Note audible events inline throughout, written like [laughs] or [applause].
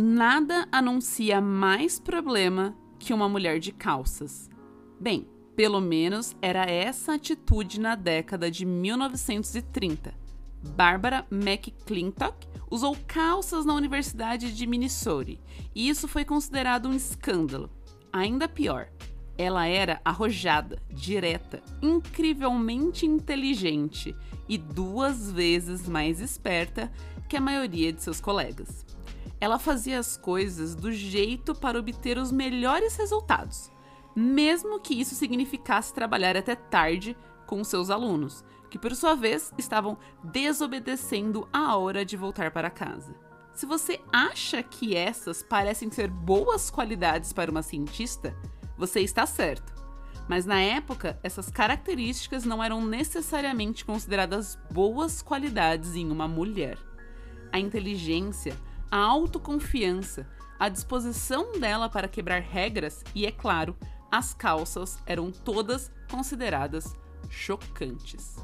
Nada anuncia mais problema que uma mulher de calças. Bem, pelo menos era essa atitude na década de 1930. Barbara McClintock usou calças na Universidade de Minnesota e isso foi considerado um escândalo. Ainda pior, ela era arrojada, direta, incrivelmente inteligente e duas vezes mais esperta que a maioria de seus colegas. Ela fazia as coisas do jeito para obter os melhores resultados, mesmo que isso significasse trabalhar até tarde com seus alunos, que por sua vez estavam desobedecendo a hora de voltar para casa. Se você acha que essas parecem ser boas qualidades para uma cientista, você está certo. Mas na época, essas características não eram necessariamente consideradas boas qualidades em uma mulher. A inteligência a autoconfiança, a disposição dela para quebrar regras e, é claro, as calças eram todas consideradas chocantes.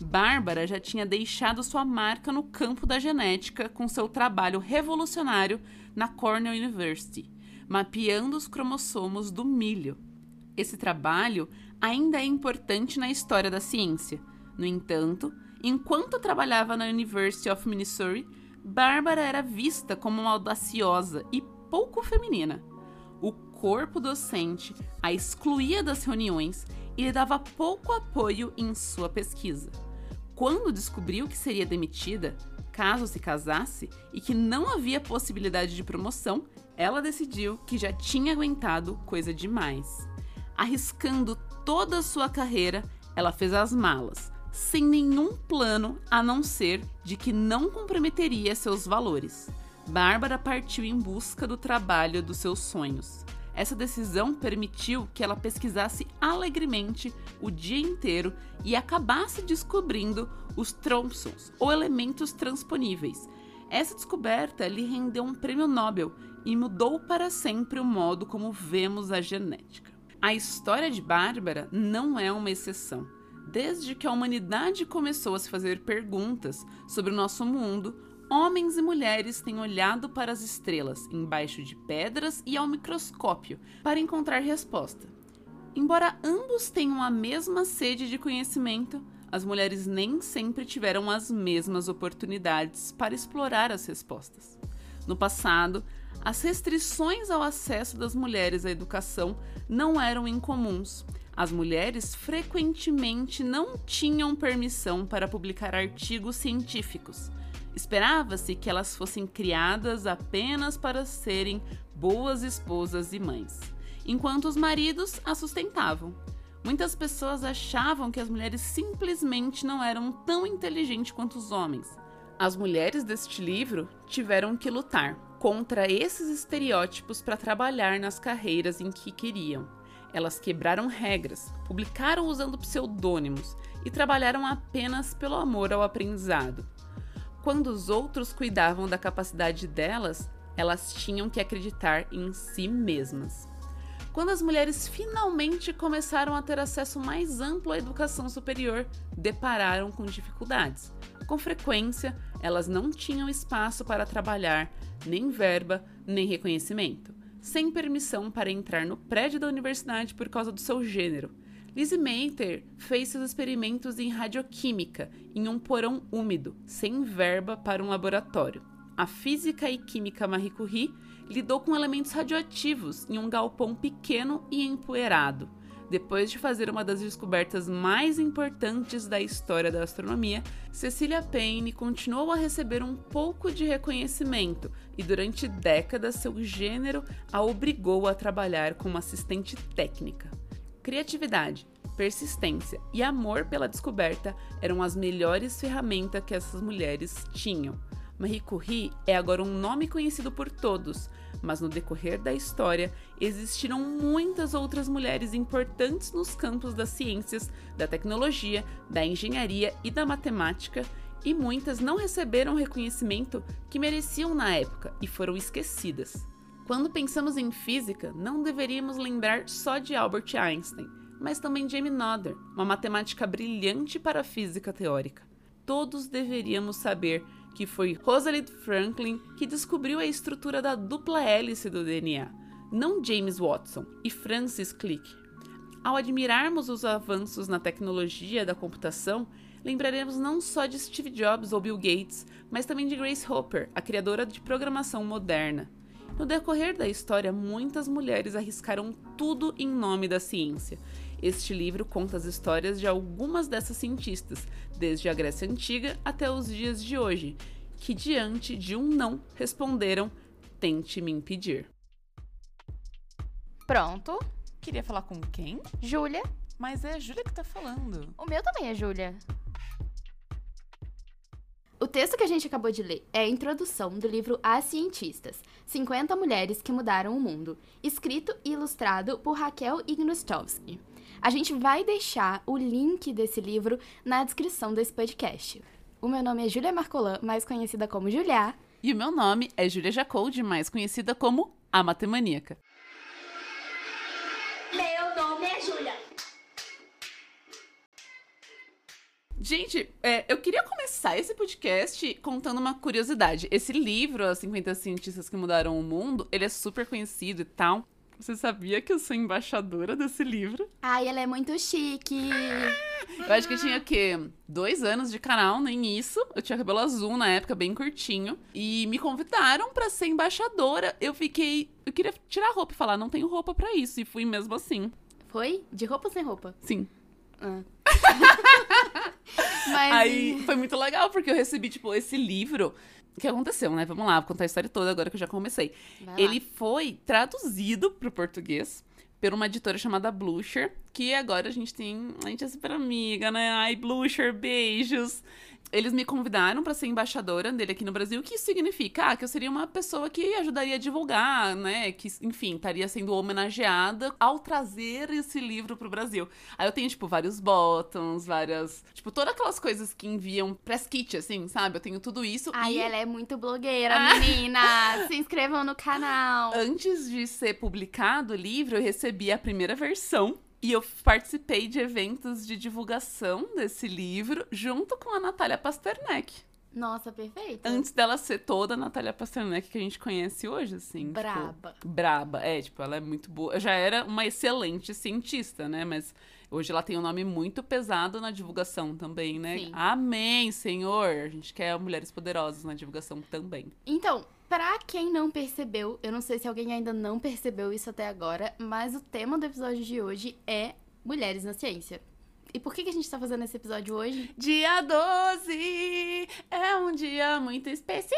Bárbara já tinha deixado sua marca no campo da genética com seu trabalho revolucionário na Cornell University, mapeando os cromossomos do milho. Esse trabalho ainda é importante na história da ciência. No entanto, enquanto trabalhava na University of Minnesota, Bárbara era vista como uma audaciosa e pouco feminina. O corpo docente a excluía das reuniões e lhe dava pouco apoio em sua pesquisa. Quando descobriu que seria demitida, caso se casasse, e que não havia possibilidade de promoção, ela decidiu que já tinha aguentado coisa demais. Arriscando toda a sua carreira, ela fez as malas, sem nenhum plano a não ser de que não comprometeria seus valores. Bárbara partiu em busca do trabalho dos seus sonhos. Essa decisão permitiu que ela pesquisasse alegremente o dia inteiro e acabasse descobrindo os tromsons, ou elementos transponíveis. Essa descoberta lhe rendeu um prêmio Nobel e mudou para sempre o modo como vemos a genética. A história de Bárbara não é uma exceção. Desde que a humanidade começou a se fazer perguntas sobre o nosso mundo, homens e mulheres têm olhado para as estrelas embaixo de pedras e ao microscópio para encontrar resposta. Embora ambos tenham a mesma sede de conhecimento, as mulheres nem sempre tiveram as mesmas oportunidades para explorar as respostas. No passado, as restrições ao acesso das mulheres à educação não eram incomuns as mulheres frequentemente não tinham permissão para publicar artigos científicos. Esperava-se que elas fossem criadas apenas para serem boas esposas e mães, enquanto os maridos a sustentavam. Muitas pessoas achavam que as mulheres simplesmente não eram tão inteligentes quanto os homens. As mulheres deste livro tiveram que lutar contra esses estereótipos para trabalhar nas carreiras em que queriam. Elas quebraram regras, publicaram usando pseudônimos e trabalharam apenas pelo amor ao aprendizado. Quando os outros cuidavam da capacidade delas, elas tinham que acreditar em si mesmas. Quando as mulheres finalmente começaram a ter acesso mais amplo à educação superior, depararam com dificuldades. Com frequência, elas não tinham espaço para trabalhar, nem verba, nem reconhecimento sem permissão para entrar no prédio da universidade por causa do seu gênero. Lizzie Mater fez seus experimentos em radioquímica em um porão úmido, sem verba para um laboratório. A física e química Marie Curie lidou com elementos radioativos em um galpão pequeno e empoeirado. Depois de fazer uma das descobertas mais importantes da história da astronomia, Cecilia Payne continuou a receber um pouco de reconhecimento e durante décadas seu gênero a obrigou a trabalhar como assistente técnica. Criatividade, persistência e amor pela descoberta eram as melhores ferramentas que essas mulheres tinham. Marie Curie é agora um nome conhecido por todos, mas no decorrer da história existiram muitas outras mulheres importantes nos campos das ciências, da tecnologia, da engenharia e da matemática, e muitas não receberam o reconhecimento que mereciam na época e foram esquecidas. Quando pensamos em física, não deveríamos lembrar só de Albert Einstein, mas também de Amy Noether, uma matemática brilhante para a física teórica. Todos deveríamos saber que foi Rosalind Franklin que descobriu a estrutura da dupla hélice do DNA, não James Watson e Francis Crick. Ao admirarmos os avanços na tecnologia da computação, lembraremos não só de Steve Jobs ou Bill Gates, mas também de Grace Hopper, a criadora de programação moderna. No decorrer da história, muitas mulheres arriscaram tudo em nome da ciência. Este livro conta as histórias de algumas dessas cientistas, desde a Grécia Antiga até os dias de hoje, que diante de um não responderam: tente me impedir. Pronto. Queria falar com quem? Júlia. Mas é a Júlia que tá falando. O meu também é Júlia. O texto que a gente acabou de ler é a introdução do livro As Cientistas, 50 Mulheres que Mudaram o Mundo, escrito e ilustrado por Raquel Ignostowski. A gente vai deixar o link desse livro na descrição desse podcast. O meu nome é Júlia Marcolan, mais conhecida como Julia. E o meu nome é Júlia Jacoldi, mais conhecida como a Matemaníaca. Meu nome é Júlia. Gente, é, eu queria começar esse podcast contando uma curiosidade. Esse livro, As 50 Cientistas que Mudaram o Mundo, ele é super conhecido e tal. Você sabia que eu sou embaixadora desse livro? Ai, ela é muito chique. Eu acho que eu tinha, o quê? Dois anos de canal, nem isso. Eu tinha cabelo azul na época, bem curtinho. E me convidaram pra ser embaixadora. Eu fiquei... Eu queria tirar roupa e falar, não tenho roupa pra isso. E fui mesmo assim. Foi? De roupa ou sem roupa? Sim. Ah. [laughs] Mas Aí foi muito legal, porque eu recebi, tipo, esse livro. O que aconteceu, né? Vamos lá, vou contar a história toda agora que eu já comecei. Ele foi traduzido pro português por uma editora chamada Blucher, que agora a gente tem. A gente é super amiga, né? Ai, Blucher, beijos. Eles me convidaram para ser embaixadora dele aqui no Brasil, o que isso significa? Ah, que eu seria uma pessoa que ajudaria a divulgar, né? Que, enfim, estaria sendo homenageada ao trazer esse livro pro Brasil. Aí eu tenho, tipo, vários buttons, várias. Tipo, todas aquelas coisas que enviam press kit, assim, sabe? Eu tenho tudo isso. Ai, e... ela é muito blogueira, Ah. menina. [laughs] Se inscrevam no canal. Antes de ser publicado o livro, eu recebi a primeira versão. E eu participei de eventos de divulgação desse livro junto com a Natália Pasternak. Nossa, perfeito. Antes dela ser toda a Natália Pasternak que a gente conhece hoje, assim. tipo, Braba. braba. É, tipo, ela é muito boa. Eu já era uma excelente cientista, né? Mas hoje ela tem um nome muito pesado na divulgação também, né? Sim. Amém, Senhor! A gente quer mulheres poderosas na divulgação também. Então, pra quem não percebeu, eu não sei se alguém ainda não percebeu isso até agora, mas o tema do episódio de hoje é mulheres na ciência. E por que, que a gente tá fazendo esse episódio hoje? Dia 12 é um dia muito especial.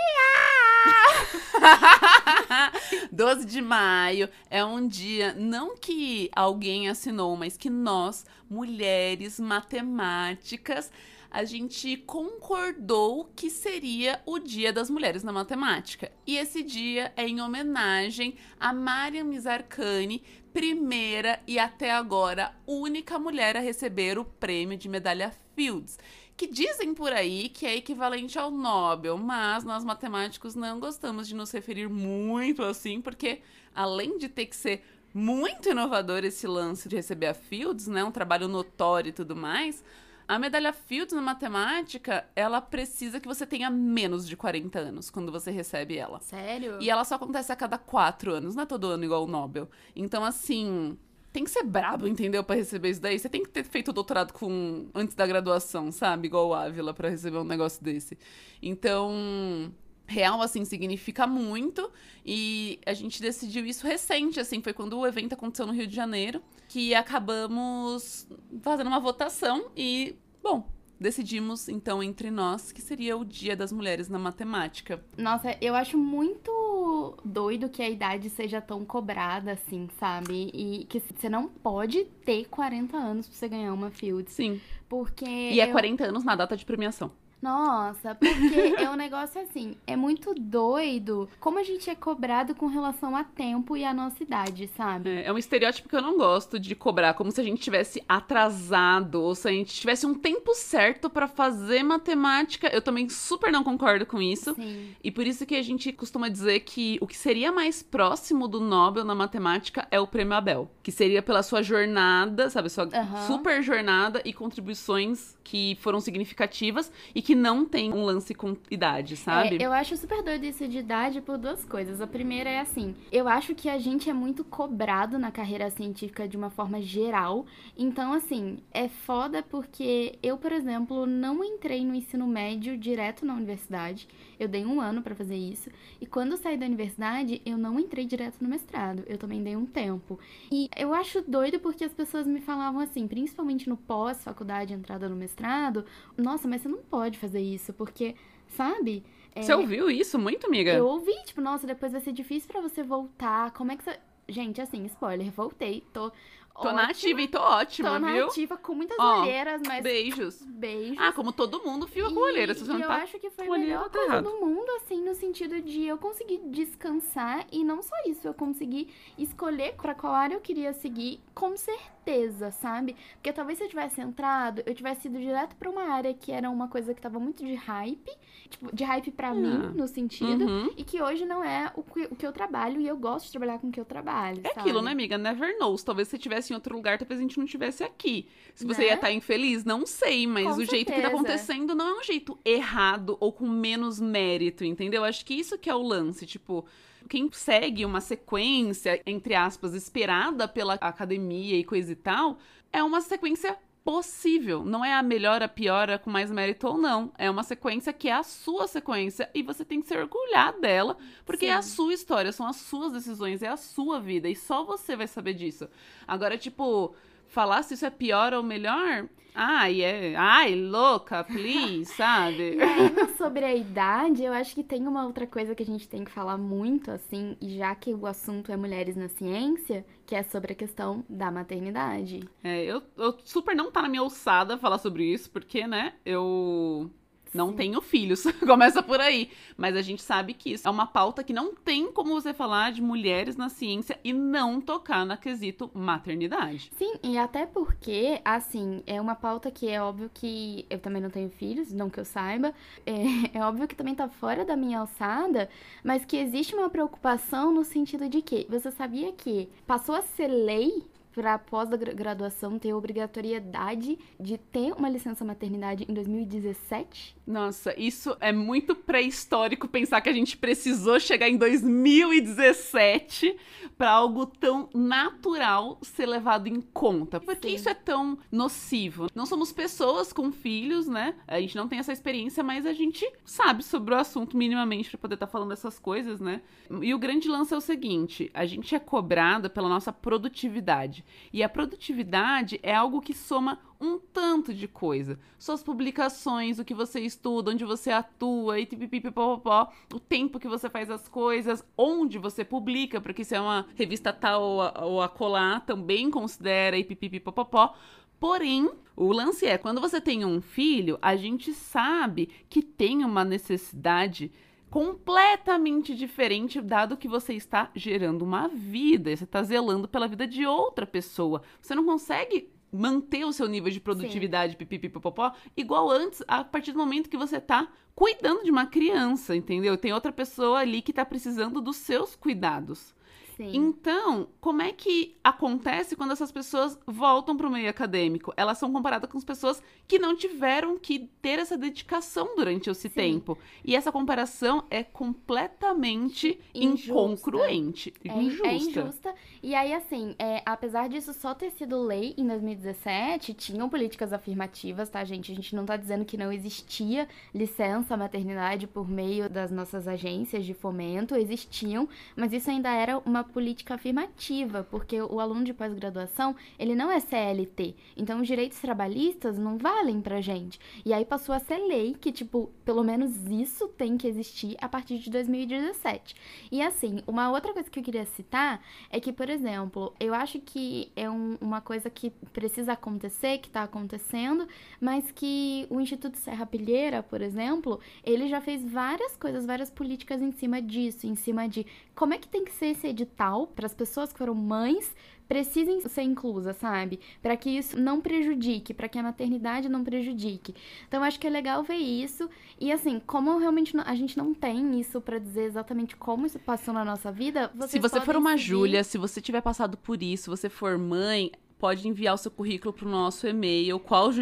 [laughs] 12 de maio é um dia não que alguém assinou, mas que nós, mulheres matemáticas, a gente concordou que seria o Dia das Mulheres na Matemática. E esse dia é em homenagem a Mariam Mizarkani, primeira e até agora única mulher a receber o prêmio de medalha Fields, que dizem por aí que é equivalente ao Nobel, mas nós matemáticos não gostamos de nos referir muito assim, porque além de ter que ser muito inovador esse lance de receber a Fields, né, um trabalho notório e tudo mais, a medalha Fields na matemática, ela precisa que você tenha menos de 40 anos quando você recebe ela. Sério? E ela só acontece a cada quatro anos, não é todo ano igual o Nobel. Então, assim, tem que ser brabo, entendeu? Pra receber isso daí. Você tem que ter feito o doutorado com antes da graduação, sabe? Igual o Ávila, pra receber um negócio desse. Então. Real, assim, significa muito. E a gente decidiu isso recente, assim, foi quando o evento aconteceu no Rio de Janeiro, que acabamos fazendo uma votação e, bom, decidimos, então, entre nós, que seria o Dia das Mulheres na Matemática. Nossa, eu acho muito doido que a idade seja tão cobrada assim, sabe? E que você não pode ter 40 anos pra você ganhar uma Fields. Sim. Porque. E é eu- 40 anos na data de premiação. Nossa, porque é um negócio assim, é muito doido como a gente é cobrado com relação a tempo e a nossa idade, sabe? É, é um estereótipo que eu não gosto de cobrar, como se a gente tivesse atrasado, ou se a gente tivesse um tempo certo pra fazer matemática. Eu também super não concordo com isso. Sim. E por isso que a gente costuma dizer que o que seria mais próximo do Nobel na matemática é o Prêmio Abel, que seria pela sua jornada, sabe, sua Aham. super jornada e contribuições que foram significativas e que não tem um lance com idade, sabe? É, eu acho super doido isso de idade por duas coisas. A primeira é assim, eu acho que a gente é muito cobrado na carreira científica de uma forma geral. Então, assim, é foda porque eu, por exemplo, não entrei no ensino médio direto na universidade. Eu dei um ano para fazer isso. E quando eu saí da universidade, eu não entrei direto no mestrado. Eu também dei um tempo. E eu acho doido porque as pessoas me falavam assim, principalmente no pós-faculdade, entrada no mestrado, nossa, mas você não pode fazer isso, porque, sabe? É, você ouviu isso muito, amiga? Eu ouvi, tipo, nossa, depois vai ser difícil para você voltar. Como é que você. Gente, assim, spoiler, voltei, tô Tô ótima. na ativa e tô ótima, tô viu? Tô na ativa com muitas Ó, olheiras, mas... Beijos. Beijos. Ah, como todo mundo fica com olheira. Se você não eu tá acho que foi a melhor coisa errado. do mundo, assim, no sentido de eu conseguir descansar e não só isso, eu consegui escolher pra qual área eu queria seguir com certeza, sabe? Porque talvez se eu tivesse entrado, eu tivesse ido direto pra uma área que era uma coisa que tava muito de hype, tipo, de hype pra mim, ah. no sentido, uhum. e que hoje não é o que, o que eu trabalho e eu gosto de trabalhar com o que eu trabalho, É sabe? aquilo, né, amiga? Never knows. Talvez você tivesse em outro lugar, talvez a gente não tivesse aqui. Se você né? ia estar infeliz, não sei, mas com o certeza. jeito que tá acontecendo não é um jeito errado ou com menos mérito, entendeu? Acho que isso que é o lance, tipo, quem segue uma sequência, entre aspas, esperada pela academia e coisa e tal, é uma sequência possível. Não é a melhor, a pior, a com mais mérito ou não. É uma sequência que é a sua sequência e você tem que se orgulhar dela, porque Sim. é a sua história, são as suas decisões, é a sua vida e só você vai saber disso. Agora, tipo, falar se isso é pior ou melhor, ai, é, ai, louca, please, [laughs] sabe? Ainda sobre a idade, eu acho que tem uma outra coisa que a gente tem que falar muito, assim, e já que o assunto é mulheres na ciência, que é sobre a questão da maternidade. É, eu, eu super não tá na minha alçada falar sobre isso, porque, né, eu não Sim. tenho filhos, [laughs] começa por aí. Mas a gente sabe que isso é uma pauta que não tem como você falar de mulheres na ciência e não tocar na quesito maternidade. Sim, e até porque, assim, é uma pauta que é óbvio que eu também não tenho filhos, não que eu saiba. É, [laughs] é óbvio que também tá fora da minha alçada, mas que existe uma preocupação no sentido de que você sabia que passou a ser lei para pós-graduação ter obrigatoriedade de ter uma licença maternidade em 2017. Nossa, isso é muito pré-histórico pensar que a gente precisou chegar em 2017 para algo tão natural ser levado em conta. Porque Sim. isso é tão nocivo. Não somos pessoas com filhos, né? A gente não tem essa experiência, mas a gente sabe sobre o assunto minimamente para poder estar tá falando essas coisas, né? E o grande lance é o seguinte: a gente é cobrada pela nossa produtividade. E a produtividade é algo que soma um tanto de coisa. Suas publicações, o que você estuda, onde você atua, e pipipipopopó, o tempo que você faz as coisas, onde você publica, porque se é uma revista tal ou acolá, também considera e pipipipopopó. Porém, o lance é, quando você tem um filho, a gente sabe que tem uma necessidade completamente diferente, dado que você está gerando uma vida, você está zelando pela vida de outra pessoa. Você não consegue manter o seu nível de produtividade pipipipopopó igual antes, a partir do momento que você está cuidando de uma criança, entendeu? Tem outra pessoa ali que está precisando dos seus cuidados. Sim. Então, como é que acontece quando essas pessoas voltam para o meio acadêmico? Elas são comparadas com as pessoas que não tiveram que ter essa dedicação durante esse Sim. tempo. E essa comparação é completamente injusta. incongruente. É, injusta. é injusta. E aí, assim, é, apesar disso só ter sido lei em 2017, tinham políticas afirmativas, tá, gente? A gente não tá dizendo que não existia licença maternidade por meio das nossas agências de fomento, existiam, mas isso ainda era uma política afirmativa, porque o aluno de pós-graduação, ele não é CLT. Então, os direitos trabalhistas não valem pra gente. E aí passou a ser lei que, tipo, pelo menos isso tem que existir a partir de 2017. E assim, uma outra coisa que eu queria citar é que, por exemplo, eu acho que é um, uma coisa que precisa acontecer, que tá acontecendo, mas que o Instituto Serra Pilheira, por exemplo, ele já fez várias coisas, várias políticas em cima disso, em cima de como é que tem que ser esse edital para as pessoas que foram mães precisem ser inclusas, sabe? Para que isso não prejudique, para que a maternidade não prejudique. Então acho que é legal ver isso e assim, como realmente a gente não tem isso para dizer exatamente como isso passou na nossa vida, se você for uma seguir... Júlia, se você tiver passado por isso, você for mãe, pode enviar o seu currículo pro nosso e-mail, qual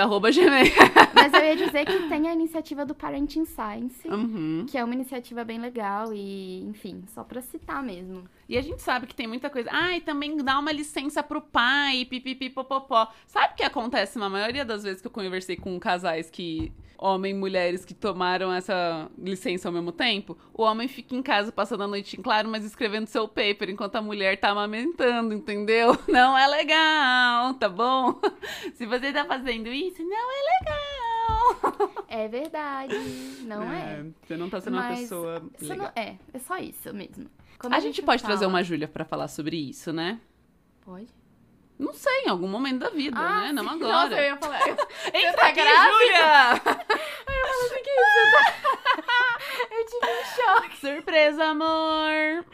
arroba gmail. Mas eu ia dizer que tem a iniciativa do Parenting Science, Uhum. que é uma iniciativa bem legal e, enfim, só pra citar mesmo. E a gente sabe que tem muita coisa. Ah, e também dá uma licença pro pai, pipipi, popopó. Sabe o que acontece na maioria das vezes que eu conversei com casais que. Homem e mulheres que tomaram essa licença ao mesmo tempo? O homem fica em casa passando a noite em claro, mas escrevendo seu paper, enquanto a mulher tá amamentando, entendeu? [laughs] Não é legal, tá bom? [laughs] Se você tá fazendo isso, não é legal. [laughs] É verdade, não é. Você não tá sendo uma Mas pessoa Você legal. não- é, é só isso mesmo. Quando A gente pode trazer fala- uma Júlia pra falar sobre isso, né? Pode? Não sei, em algum momento da vida, né? Não sim. agora. Nossa, eu ia falar. Eu, [laughs] Entra tá aqui? Júlia! [laughs] assim, que isso? [laughs] Eu tive um choque. Surpresa, amor!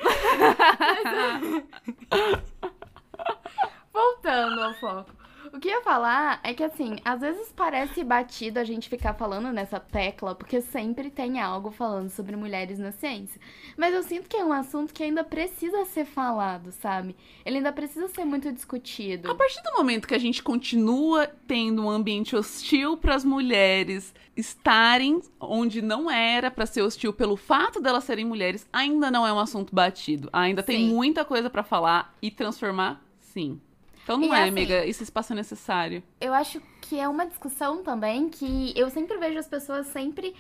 Voltando ao foco. O que eu ia falar é que, assim, às vezes parece batido a gente ficar falando nessa tecla, porque sempre tem algo falando sobre mulheres na ciência. Mas eu sinto que é um assunto que ainda precisa ser falado, sabe? Ele ainda precisa ser muito discutido. A partir do momento que a gente continua tendo um ambiente hostil para as mulheres estarem onde não era para ser hostil pelo fato delas serem mulheres, ainda não é um assunto batido. Ainda tem Sim. muita coisa para falar e transformar, sim. Então não E é, assim- amiga, esse espaço é necessário. Eu acho que é uma discussão também que eu sempre vejo as pessoas sempre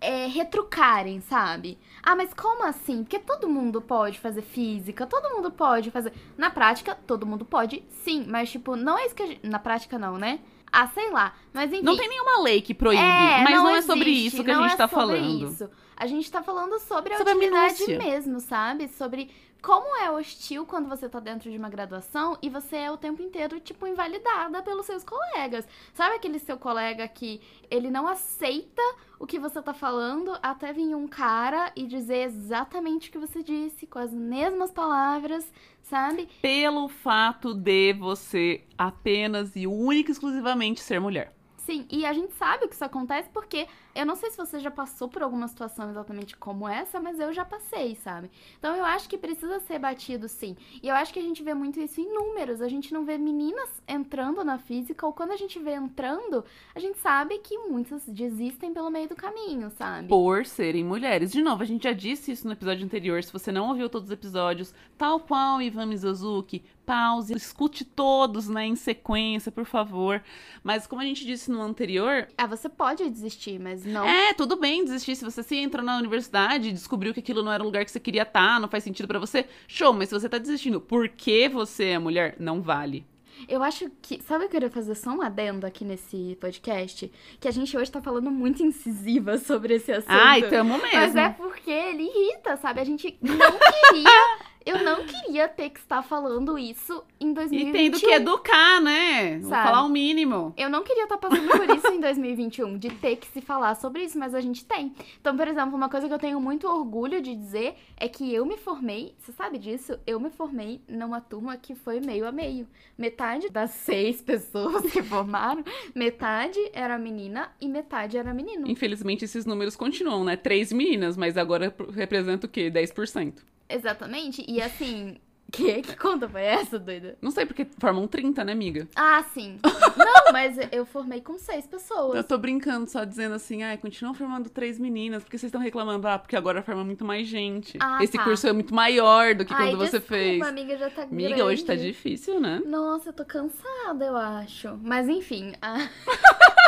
é, retrucarem, sabe? Ah, mas como assim? Porque todo mundo pode fazer física, todo mundo pode fazer. Na prática, todo mundo pode, sim, mas tipo, não é isso que a gente. Na prática, não, né? Ah, sei lá. Mas enfim. Não tem nenhuma lei que proíbe, é, mas não, é sobre existe, isso que a não gente é tá sobre falando. Isso. A gente tá falando sobre a Sobre a utilidade minúcia. mesmo, sabe? Sobre como é hostil quando você tá dentro de uma graduação e você é o tempo inteiro, tipo, invalidada pelos seus colegas. Sabe aquele seu colega que ele não aceita o que você tá falando até vir um cara e dizer exatamente o que você disse, com as mesmas palavras, sabe? Pelo fato de você apenas e única e exclusivamente ser mulher. Sim, e a gente sabe que isso acontece porque eu não sei se você já passou por alguma situação exatamente como essa, mas eu já passei, sabe? Então eu acho que precisa ser batido sim. E eu acho que a gente vê muito isso em números. A gente não vê meninas entrando na física, ou quando a gente vê entrando, a gente sabe que muitas desistem pelo meio do caminho, sabe? Por serem mulheres. De novo, a gente já disse isso no episódio anterior. Se você não ouviu todos os episódios, tal qual Ivan Mizozuki, pause, escute todos, né, em sequência, por favor. Mas como a gente disse no anterior, Ah, você pode desistir, mas não. é, tudo bem desistir. Se você se entrou na universidade e descobriu que aquilo não era o lugar que você queria estar, não faz sentido pra você, show. Mas se você tá desistindo porque você é mulher, não vale. Eu acho que. Sabe o que eu queria fazer só um adendo aqui nesse podcast? Que a gente hoje tá falando muito incisiva sobre esse assunto. Ai, tamo mesmo. Mas é porque ele irrita, sabe? A gente não queria. [laughs] eu não queria ter que estar falando isso em E 2021. tendo que educar, né? Vou falar o mínimo. Eu não queria estar passando por isso em 2021, de ter que se falar sobre isso, mas a gente tem. Então, por exemplo, uma coisa que eu tenho muito orgulho de dizer é que eu me formei, você sabe disso? Eu me formei numa turma que foi meio a meio. Metade das seis pessoas que formaram, metade era menina e metade era menino. Infelizmente, esses números continuam, né? Três meninas, mas agora representa o quê? 10%. Exatamente. E assim, [laughs] que, que conta foi essa, doida? Não sei, porque formam 30, né, amiga? Ah, sim. Não, mas eu formei com seis pessoas. Eu tô brincando, só dizendo assim, ai, continuam formando três meninas, porque vocês estão reclamando, ah, porque agora forma muito mais gente. Ah, Esse tá. curso é muito maior do que Ai, quando você desculpa, fez. amiga, já tá Amiga, hoje tá difícil, né? Nossa, eu tô cansada, eu acho. Mas enfim, a... [laughs]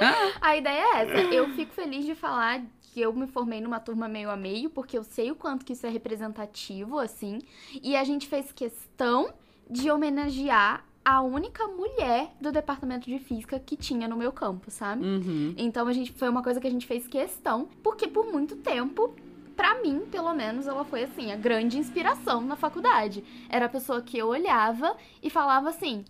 [laughs] a ideia é essa. Eu fico feliz de falar que eu me formei numa turma meio a meio, porque eu sei o quanto que isso é representativo, assim. E a gente fez questão de homenagear a única mulher do departamento de física que tinha no meu campo, sabe? Uhum. Então a gente foi uma coisa que a gente fez questão, porque por muito tempo, pra mim, pelo menos, ela foi assim, a grande inspiração na faculdade. Era a pessoa que eu olhava e falava assim: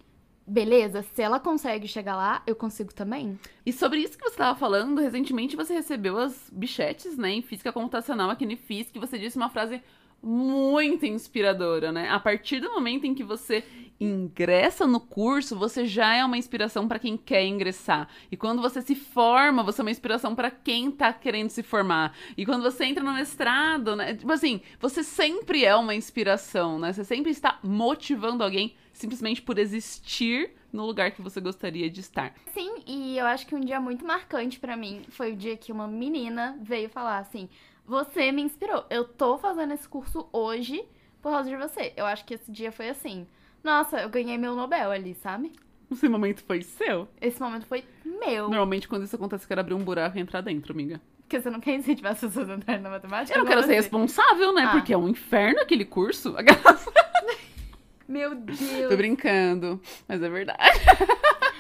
"Beleza, se ela consegue chegar lá, eu consigo também". E sobre isso que você tava falando, recentemente você recebeu as bichetes, né, em física computacional aqui no FIS, que você disse uma frase muito inspiradora, né? A partir do momento em que você ingressa no curso, você já é uma inspiração para quem quer ingressar. E quando você se forma, você é uma inspiração para quem tá querendo se formar. E quando você entra no mestrado, né? Tipo assim, você sempre é uma inspiração, né? Você sempre está motivando alguém simplesmente por existir no lugar que você gostaria de estar. Sim, e eu acho que um dia muito marcante para mim foi o dia que uma menina veio falar assim: "Você me inspirou. Eu tô fazendo esse curso hoje por causa de você". Eu acho que esse dia foi assim. Nossa, eu ganhei meu Nobel ali, sabe? Esse momento foi seu? Esse momento foi meu. Normalmente, quando isso acontece, eu quero abrir um buraco e entrar dentro, amiga. Porque você não quer incentivar as pessoas a entrarem na matemática? Eu não quero ser responsável, né? Ah. Porque é um inferno aquele curso. [laughs] Meu Deus. Tô brincando, mas é verdade.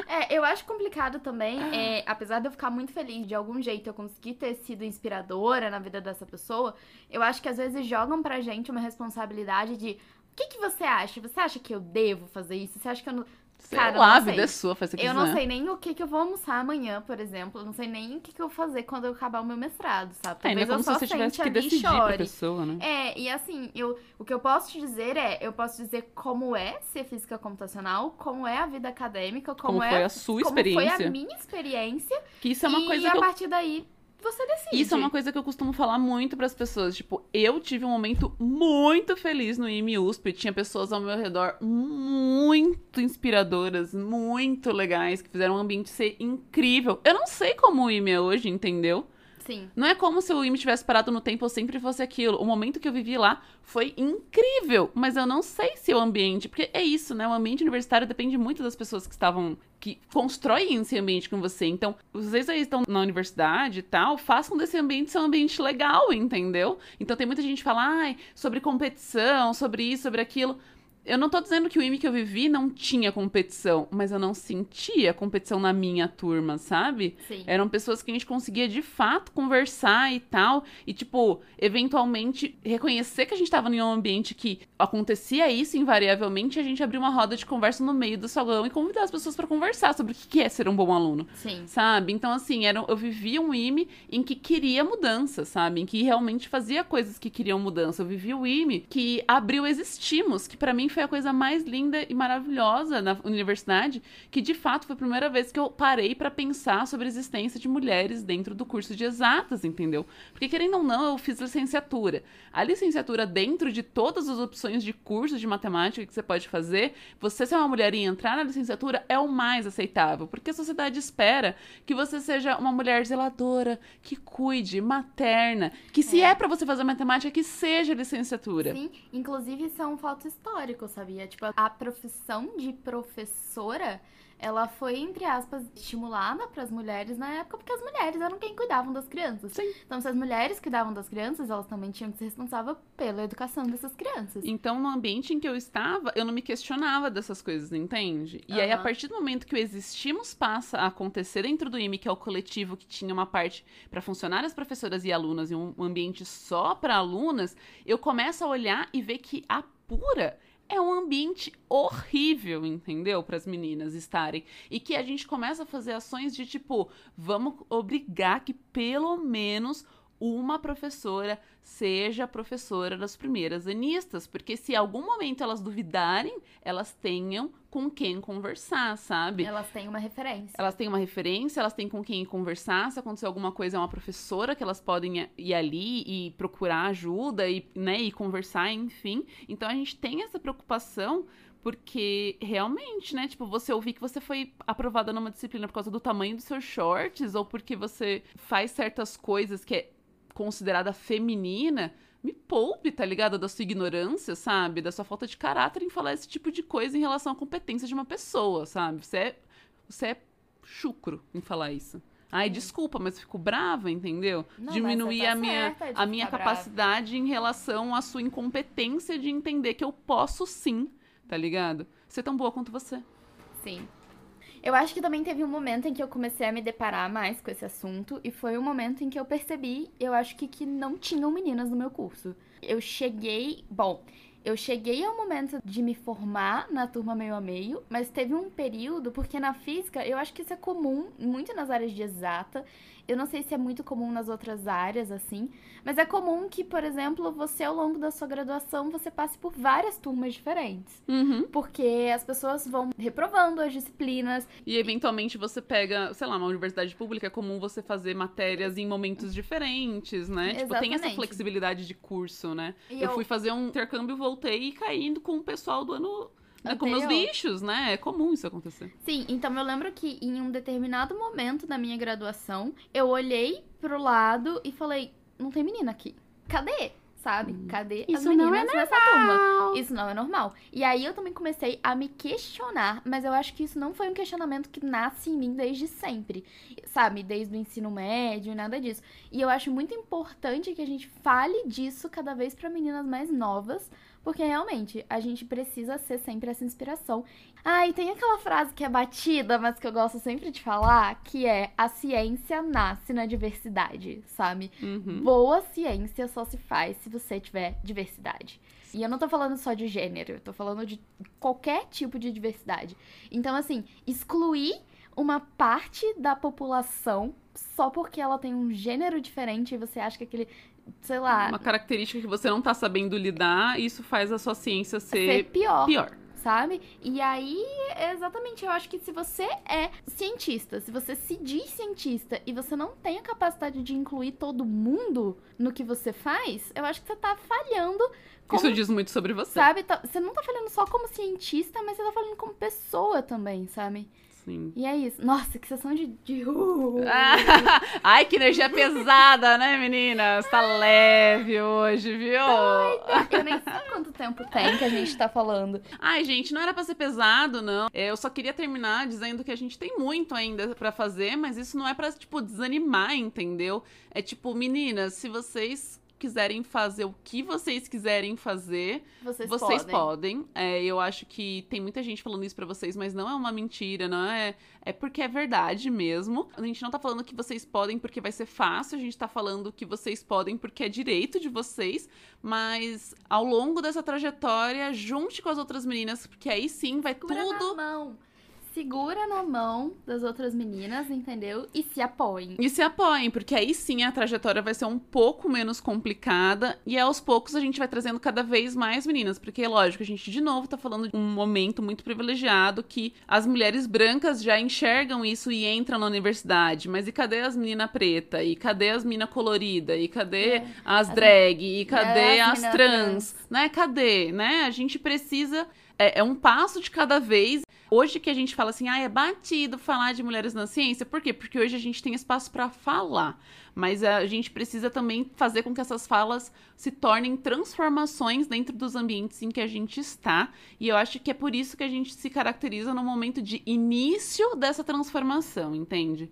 É, eu acho complicado também, é, apesar de eu ficar muito feliz de algum jeito eu conseguir ter sido inspiradora na vida dessa pessoa, eu acho que às vezes jogam pra gente uma responsabilidade de o que, que você acha? Você acha que eu devo fazer isso? Você acha que eu não. Sei Cara, lá, a vida é sua, faz o que Eu quiser. não sei nem o que, que eu vou almoçar amanhã, por exemplo. Eu não sei nem o que, que eu vou fazer quando eu acabar o meu mestrado, sabe? É, é Talvez como eu se só você tivesse que e decidir pra chore. pessoa, né? É, e assim, eu, o que eu posso te dizer é, eu posso dizer como é ser física computacional, como é a vida acadêmica, como, Como é foi a sua como foi experiência. a minha experiência. Que isso é uma e coisa a que eu partir daí você decide. Isso é uma coisa que eu costumo falar muito pras pessoas. Tipo, eu tive um momento muito feliz no IME USP. Tinha pessoas ao meu redor muito inspiradoras, muito legais, que fizeram o ambiente ser incrível. Eu não sei como o IME é hoje, entendeu? Sim. Não é como se o IME tivesse parado no tempo ou sempre fosse aquilo. O momento que eu vivi lá foi incrível, mas eu não sei se o ambiente, porque é isso, né? O ambiente universitário depende muito das pessoas que estavam que constroem esse ambiente com você. Então, vocês aí estão na universidade e tal, façam desse ambiente ser um ambiente legal, entendeu? Então tem muita gente que fala, ai, sobre competição, sobre isso, sobre aquilo. Eu não tô dizendo que o IME que eu vivi não tinha competição, mas eu não sentia competição na minha turma, sabe? Sim. Eram pessoas que a gente conseguia de fato conversar e tal. E, tipo, eventualmente reconhecer que a gente tava em um ambiente que acontecia isso invariavelmente a gente abrir uma roda de conversa no meio do salão e convidar as pessoas pra conversar sobre o que é ser um bom aluno. Sim. Sabe? Então, assim, era, eu vivia um IME em que queria mudança, sabe? Em que realmente fazia coisas que queriam mudança. Eu vivia o IME que abriu Existimos, que pra mim foi a coisa mais linda e maravilhosa na universidade, que de fato foi a primeira vez que eu parei pra pensar sobre a existência de mulheres dentro do curso de exatas, entendeu? Porque querendo ou não, eu fiz licenciatura. A licenciatura, dentro de todas as opções de cursos de matemática que você pode fazer, você ser uma mulher e entrar na licenciatura é o mais aceitável, porque a sociedade espera que você seja uma mulher zeladora, que cuide, materna, que se é, pra você fazer matemática, que seja licenciatura. Sim, inclusive isso é um fato histórico, sabia? Tipo, a profissão de professora, ela foi, entre aspas, estimulada para as mulheres na época, porque as mulheres eram quem cuidavam das crianças. Sim. Então, se as mulheres cuidavam das crianças, elas também tinham que ser responsáveis pela educação dessas crianças. Então, no ambiente em que eu estava, eu não me questionava dessas coisas, entende? E aí, a partir do momento que o Existimos passa a acontecer dentro do IME, que é o coletivo que tinha uma parte para funcionárias, professoras e alunas e um um ambiente só para alunas, eu começo a olhar e ver que a pura é um ambiente horrível, entendeu? Para as meninas estarem. E que a gente começa a fazer ações de tipo, vamos obrigar que pelo menos uma professora seja professora das primeiras anistas, porque se em algum momento elas duvidarem, elas tenham com quem conversar, sabe? Elas têm uma referência. Elas têm uma referência, elas têm com quem conversar. Se acontecer alguma coisa, é uma professora que elas podem ir ali e procurar ajuda e, né, e conversar, enfim. Então a gente tem essa preocupação porque realmente, né, tipo, você ouvir que você foi aprovada numa disciplina por causa do tamanho dos seus shorts ou porque você faz certas coisas que é considerada feminina, me poupe, tá ligado? Da sua ignorância, sabe? Da sua falta de caráter em falar esse tipo de coisa em relação à competência de uma pessoa, sabe? Você é, você é chucro em falar isso. Ai, desculpa, mas eu fico brava, entendeu? Não, Diminuir tá a minha, a minha brava. capacidade em relação à sua incompetência de entender que eu posso sim, tá ligado? Ser tão boa quanto você. Sim. Eu acho que também teve um momento em que eu comecei a me deparar mais com esse assunto, e foi o momento em que eu percebi, eu acho que, que não tinham meninas no meu curso. Eu cheguei. Bom, eu cheguei ao momento de me formar na turma meio a meio, mas teve um período, porque na física eu acho que isso é comum muito nas áreas de exata. Eu não sei se é muito comum nas outras áreas, assim, mas é comum que, por exemplo, você, ao longo da sua graduação, você passe por várias turmas diferentes. Uhum. Porque as pessoas vão reprovando as disciplinas. E eventualmente você pega, sei lá, uma universidade pública, é comum você fazer matérias em momentos diferentes, né? Tipo, tem essa Exatamente. flexibilidade de curso, né? E eu, fui fazer um intercâmbio, voltei e caindo com o pessoal do ano. Né, com meus bichos, né? É comum isso acontecer. Sim, então eu lembro que em um determinado momento da minha graduação, eu olhei pro lado e falei: não tem menina aqui. Cadê? Sabe? Cadê as Hum. Isso não é meninas nessa turma? Isso não é normal. E aí eu também comecei a me questionar, mas eu acho que isso não foi um questionamento que nasce em mim desde sempre, sabe? Desde o ensino médio e nada disso. E eu acho muito importante que a gente fale disso cada vez para meninas mais novas, porque realmente a gente precisa ser sempre essa inspiração. Ah, e tem aquela frase que é batida, mas que eu gosto sempre de falar, que é a ciência nasce na diversidade, sabe? Uhum. Boa ciência só se faz se você tiver diversidade. E eu não tô falando só de gênero, eu tô falando de qualquer tipo de diversidade. Então, assim, excluir uma parte da população só porque ela tem um gênero diferente e você acha que aquele, sei lá, Uma característica que você não tá sabendo lidar, isso faz a sua ciência ser ser pior. pior. sabe? E aí, exatamente, eu acho que se você é cientista, se você se diz cientista e você não tem a capacidade de incluir todo mundo no que você faz, eu acho que você tá falhando como, Isso diz muito sobre você. sabe? Tá- Você não tá falando só como cientista, mas você tá falando como pessoa também, sabe? Sim. E é isso. Nossa, que sessão de... de... uh. [laughs] [laughs] Ai, que energia pesada, né, meninas? Tá leve hoje, viu? Eu nem sei [laughs] quanto tempo tem que a gente tá falando. Ai, gente, não era pra ser pesado, não. Eu só queria terminar dizendo que a gente tem muito ainda pra fazer, mas isso não é pra, tipo, desanimar, entendeu? É tipo, meninas, se vocês quiserem fazer o que vocês quiserem fazer, Vocês, vocês podem. podem. É, eu acho que tem muita gente falando isso pra vocês, mas não é uma mentira, não é. É porque é verdade mesmo. A gente não tá falando que vocês podem porque vai ser fácil, a gente tá falando que vocês podem porque é direito de vocês, mas ao longo dessa trajetória, junte com as outras meninas, porque aí sim vai Segura tudo. na mão. Segura na mão das outras meninas, entendeu? E se apoiem. E se apoiem, porque aí sim a trajetória vai ser um pouco menos complicada e aos poucos a gente vai trazendo cada vez mais meninas, porque lógico, a gente de novo tá falando de um momento muito privilegiado que as mulheres brancas já enxergam isso e entram na universidade, mas e cadê as meninas preta? E cadê as minas colorida? E cadê É, as drag? E cadê as as mina trans? Né? Cadê? Né? A gente precisa é, é um passo de cada vez. Hoje que a gente fala assim, ah, é batido falar de mulheres na ciência, por quê? Porque hoje a gente tem espaço para falar, mas a gente precisa também fazer com que essas falas se tornem transformações dentro dos ambientes em que a gente está, e eu acho que é por isso que a gente se caracteriza no momento de início dessa transformação, entende?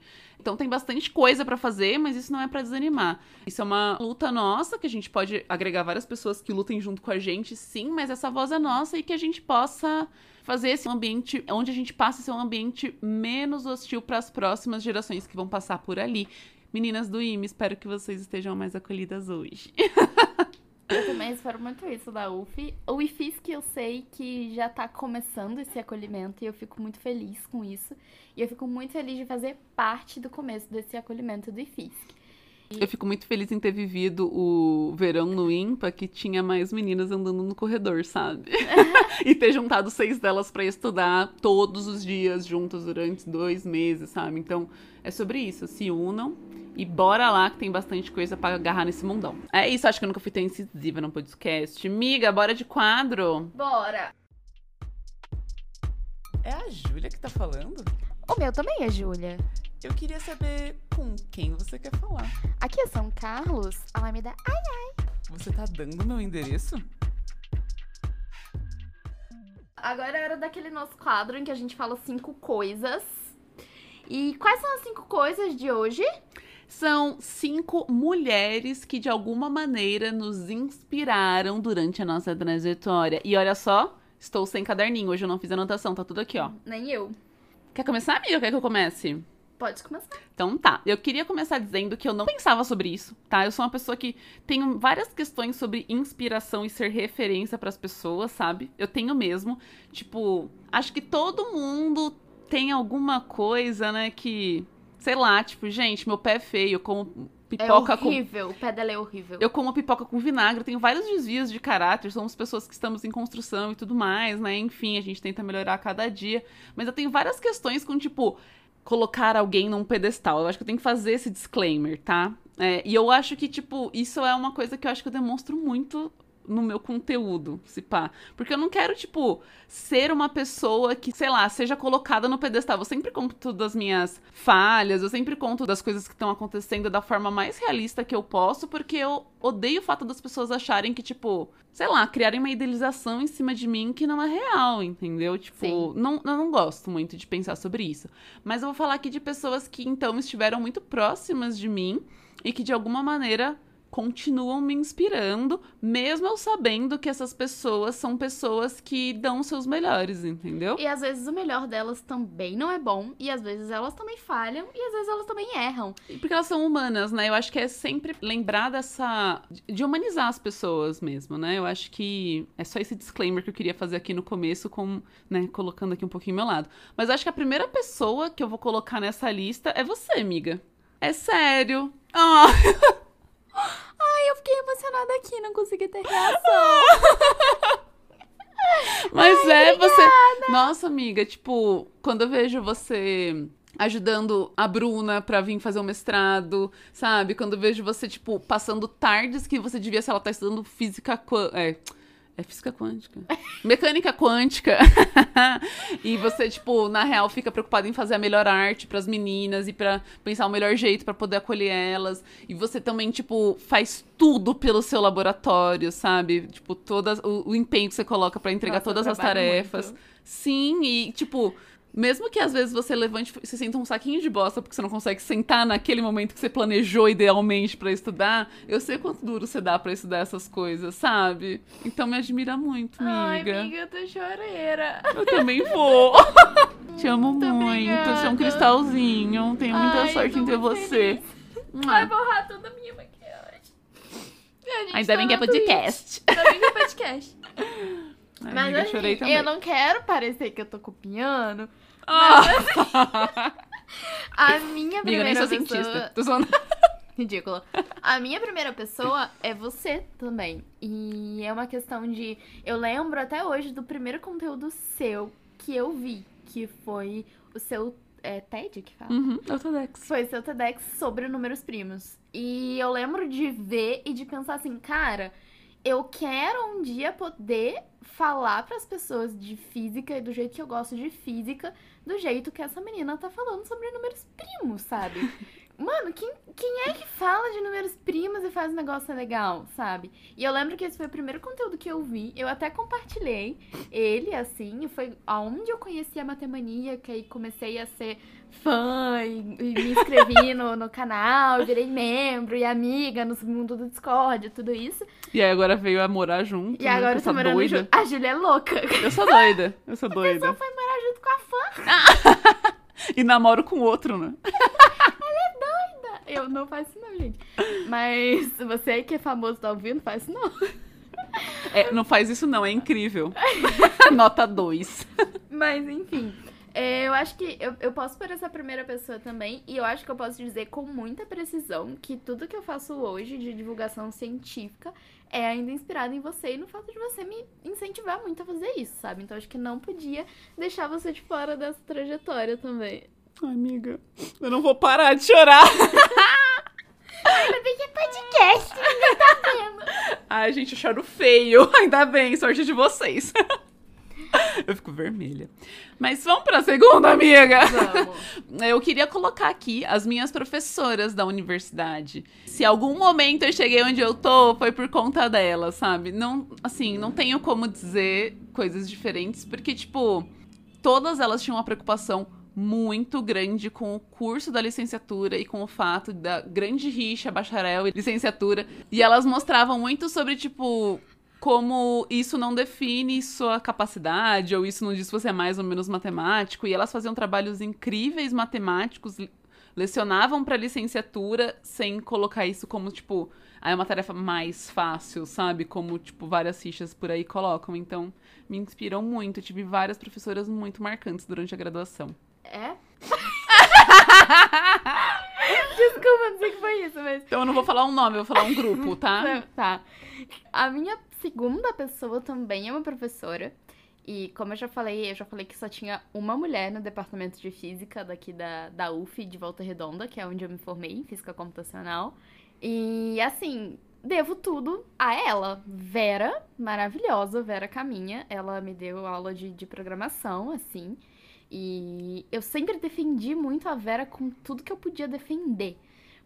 Então tem bastante coisa para fazer, mas isso não é para desanimar. Isso é uma luta nossa, que a gente pode agregar várias pessoas que lutem junto com a gente, sim, mas essa voz é nossa e que a gente possa fazer esse ambiente onde a gente passa a ser um ambiente menos hostil para as próximas gerações que vão passar por ali. Meninas do IME, espero que vocês estejam mais acolhidas hoje. [laughs] Eu também espero muito isso da UF. O IFISC eu sei que já tá começando esse acolhimento e eu fico muito feliz com isso. E eu fico muito feliz de fazer parte do começo desse acolhimento do IFISC. Eu fico muito feliz em ter vivido o verão no IMPA, que tinha mais meninas andando no corredor, sabe? [laughs] e ter juntado seis delas para estudar todos os dias juntas durante dois meses, sabe? Então, é sobre isso. Se unam e bora lá, que tem bastante coisa para agarrar nesse mundão. É isso, acho que eu nunca fui tão incisiva no podcast. Miga, bora de quadro. Bora! É a Júlia que tá falando? O meu também é Júlia. Eu queria saber com quem você quer falar. Aqui é São Carlos, Alameda. Ai, Você tá dando meu endereço? Agora era daquele nosso quadro em que a gente fala cinco coisas. E quais são as cinco coisas de hoje? São cinco mulheres que de alguma maneira nos inspiraram durante a nossa trajetória. E olha só, estou sem caderninho, hoje eu não fiz anotação, tá tudo aqui, ó. Nem eu. Quer começar, amiga? ou Quer que eu comece? Pode começar. Então tá, eu queria começar dizendo que eu não pensava sobre isso, tá? Eu sou uma pessoa que tenho várias questões sobre inspiração e ser referência pras pessoas, sabe? Eu tenho mesmo. Tipo, acho que todo mundo tem alguma coisa, né, que sei lá, tipo, gente, meu pé é feio, eu como pipoca é com horrível, o pé dela é horrível. eu como pipoca com vinagre, tenho vários desvios de caráter, somos pessoas que estamos em construção e tudo mais, né? Enfim, a gente tenta melhorar a cada dia. Mas eu tenho várias questões com, tipo, colocar alguém num pedestal. Eu acho que eu tenho que fazer esse disclaimer, tá? É, e eu acho que, tipo, isso é uma coisa que eu acho que eu demonstro muito no meu conteúdo, se pá. Porque eu não quero, tipo, ser uma pessoa que, sei lá, seja colocada no pedestal. Eu sempre conto das minhas falhas, eu sempre conto das coisas que estão acontecendo da forma mais realista que eu posso, porque eu odeio o fato das pessoas acharem que, tipo, sei lá, criarem uma idealização em cima de mim que não é real, entendeu? Tipo, Sim. não, eu não gosto muito de pensar sobre isso. Mas eu vou falar aqui de pessoas que, então, estiveram muito próximas de mim e que, de alguma maneira, continuam me inspirando, mesmo eu sabendo que essas pessoas são pessoas que dão seus melhores, entendeu? E às vezes o melhor delas também não é bom, e às vezes elas também falham, e às vezes elas também erram. Porque elas são humanas, né? Eu acho que é sempre lembrar dessa. de humanizar as pessoas mesmo, né? Eu acho que é só esse disclaimer que eu queria fazer aqui no começo, com, né, colocando aqui um pouquinho meu lado. Mas acho que a primeira pessoa que eu vou colocar nessa lista é você, amiga. É sério. Ah! [laughs] Ai, eu fiquei emocionada aqui, não consegui ter reação. [laughs] Mas é, você. Nossa, amiga, tipo, quando eu vejo você ajudando a Bruna pra vir fazer o mestrado, sabe? Quando eu vejo você, tipo, passando tardes que você devia, se ela tá estudando física. É. É física quântica. [laughs] Mecânica quântica. [laughs] e você, tipo, na real, fica preocupada em fazer a melhor arte pras meninas e pra pensar o melhor jeito pra poder acolher elas. E você também, tipo, faz tudo pelo seu laboratório, sabe? Tipo, todas, o, o empenho que você coloca pra entregar Nossa, todas as tarefas. muito. Sim, e, tipo, mesmo que às vezes você levante e você sinta um saquinho de bosta porque você não consegue sentar naquele momento que você planejou idealmente pra estudar, eu sei quanto duro você dá pra estudar essas coisas, sabe? Então me admira muito, Ai, amiga. amiga, eu tô choreira. Eu também [laughs] vou. Te amo Muito muito. Você é um cristalzinho. Tenho muita Ai, sorte em ter você. Vai Mua. borrar toda a minha maquiagem. A gente Ainda tá bem que é podcast. Ainda bem que é podcast. [laughs] Mas amiga, assim, chorei também. eu não quero parecer que eu tô copiando. Ah, [laughs] A minha primeira nem sou pessoa... cientista. Tô zoando. [laughs] Ridículo. A minha primeira pessoa é você também. E é uma questão de. Eu lembro até hoje do primeiro conteúdo seu que eu vi, que foi o seu é, TED que fala? Uhum, Autodex. Foi seu TEDx sobre números primos. E eu lembro de ver e de pensar assim, cara, eu quero um dia poder falar pras pessoas de física e do jeito que eu gosto de física, do jeito que essa menina tá falando sobre números primos, sabe? [laughs] Mano, quem, quem é que fala de números primos e faz um negócio legal, sabe? E eu lembro que esse foi o primeiro conteúdo que eu vi. Eu até compartilhei ele, assim. e Foi aonde eu conheci a Matemania, que aí comecei a ser fã e, e me inscrevi [laughs] no, no canal, virei membro e amiga no mundo do Discord, tudo isso. E aí agora veio a morar junto. E né, agora eu tô morando doida. junto. A Júlia é louca. Eu sou doida. Eu sou doida. foi morar junto com a fã. [laughs] E namoro com outro, né? [laughs] Eu não faço isso não, gente. Mas você aí que é famoso tá ouvindo, faz isso não. É, não faz isso não, é incrível. [laughs] Nota 2. Mas, enfim. é, eu acho que eu, eu posso por essa primeira pessoa também, e eu acho que eu posso dizer com muita precisão que tudo que eu faço hoje de divulgação científica é ainda inspirado em você e no fato de você me incentivar muito a fazer isso, sabe? Então acho que não podia deixar você de fora dessa trajetória também. Amiga, eu não vou parar de chorar. Ainda bem que é podcast, ninguém tá vendo. Ai, gente, eu choro feio. [laughs] Ainda bem, sorte de vocês. Eu fico vermelha. Mas vamos pra segunda, amiga. Vamos. Eu queria colocar aqui as minhas professoras da universidade. Se algum momento eu cheguei onde eu tô, foi por conta delas, sabe? Não, assim, não tenho como dizer coisas diferentes, porque, tipo, todas elas tinham uma preocupação muito grande com o curso da licenciatura e com o fato da grande rixa, bacharel e licenciatura. E elas mostravam muito sobre, tipo, como isso não define sua capacidade, ou isso não diz se você é mais ou menos matemático. E elas faziam trabalhos incríveis matemáticos, le- lecionavam para licenciatura sem colocar isso como, tipo, ah, é uma tarefa mais fácil, sabe? Como, tipo, várias fichas por aí colocam. Então, me inspiram muito. Tive várias professoras muito marcantes durante a graduação. É? [laughs] Desculpa, não sei o que foi isso, mas. Então eu não vou falar um nome, eu vou falar um grupo, tá? [laughs] Tá. A minha segunda pessoa também é uma professora. E como eu já falei, eu já falei que só tinha uma mulher no departamento de física daqui da, da UF de Volta Redonda, que é onde eu me formei em física computacional. E assim, devo tudo a ela. Vera, maravilhosa, Vera Caminha. Ela me deu aula de, de programação, assim. E eu sempre defendi muito a Vera com tudo que eu podia defender.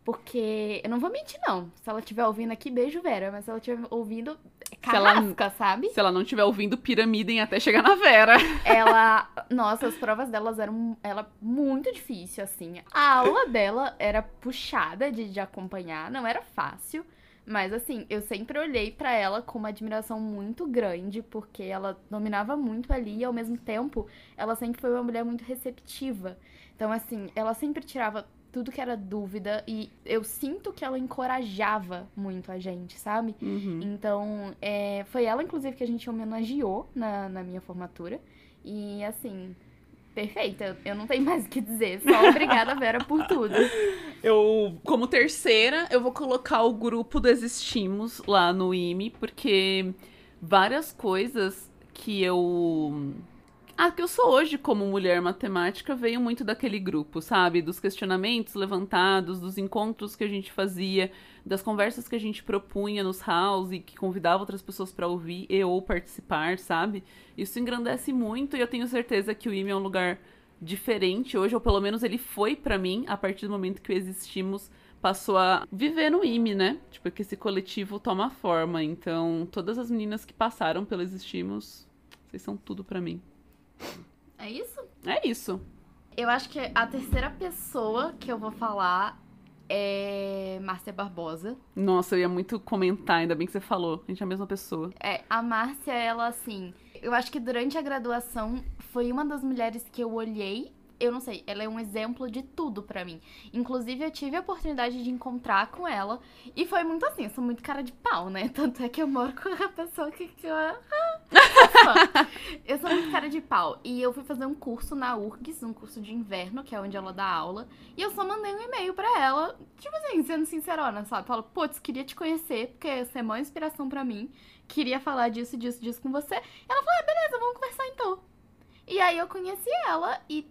Porque eu não vou mentir, não. Se ela estiver ouvindo aqui, beijo, Vera. Mas se ela estiver ouvindo, é carrasca, sabe? Se ela não estiver ouvindo, piramidem até chegar na Vera. [laughs] Ela. Nossa, as provas delas eram ela muito difícil, assim. A aula dela era puxada de, de acompanhar, não era fácil. Mas assim, eu sempre olhei pra ela com uma admiração muito grande, porque ela dominava muito ali e ao mesmo tempo ela sempre foi uma mulher muito receptiva. Então, assim, ela sempre tirava tudo que era dúvida e eu sinto que ela encorajava muito a gente, sabe? Uhum. Então, é, foi ela, inclusive, que a gente homenageou na, na minha formatura. E, assim, perfeita. Eu não tenho [laughs] mais o que dizer. Só obrigada, Vera, por tudo. Eu, como terceira, eu vou colocar o grupo Desistimos lá no IME, porque várias coisas que eu. Ah, que eu sou hoje como mulher matemática veio muito daquele grupo, sabe? Dos questionamentos levantados, dos encontros que a gente fazia, das conversas que a gente propunha nos house e que convidava outras pessoas para ouvir e ou participar, sabe? Isso engrandece muito e eu tenho certeza que o IME é um lugar diferente hoje, ou pelo menos ele foi para mim a partir do momento que existimos passou a viver no IME, né? Tipo, que esse coletivo toma forma. Então, todas as meninas que passaram pelo Existimos, vocês são tudo para mim. É isso? É isso. Eu acho que a terceira pessoa que eu vou falar é Márcia Barbosa. Nossa, eu ia muito comentar, ainda bem que você falou. A gente é a mesma pessoa. É, a Márcia, ela assim, eu acho que durante a graduação foi uma das mulheres que eu olhei. Eu não sei, ela é um exemplo de tudo pra mim. Inclusive, eu tive a oportunidade de encontrar com ela. E foi muito assim, eu sou muito cara de pau, né? [laughs] Tanto é que eu moro com a pessoa que, que eu. [laughs] Eu sou muito cara de pau. E eu fui fazer um curso na URGS, um curso de inverno, que é onde ela dá aula. E eu só mandei um e-mail pra ela, tipo assim, sendo sincerona, sabe? Falo, putz, queria te conhecer, porque você é uma inspiração pra mim. Queria falar disso, disso, disso com você. E ela falou, ah, beleza, vamos conversar então. E aí eu conheci ela e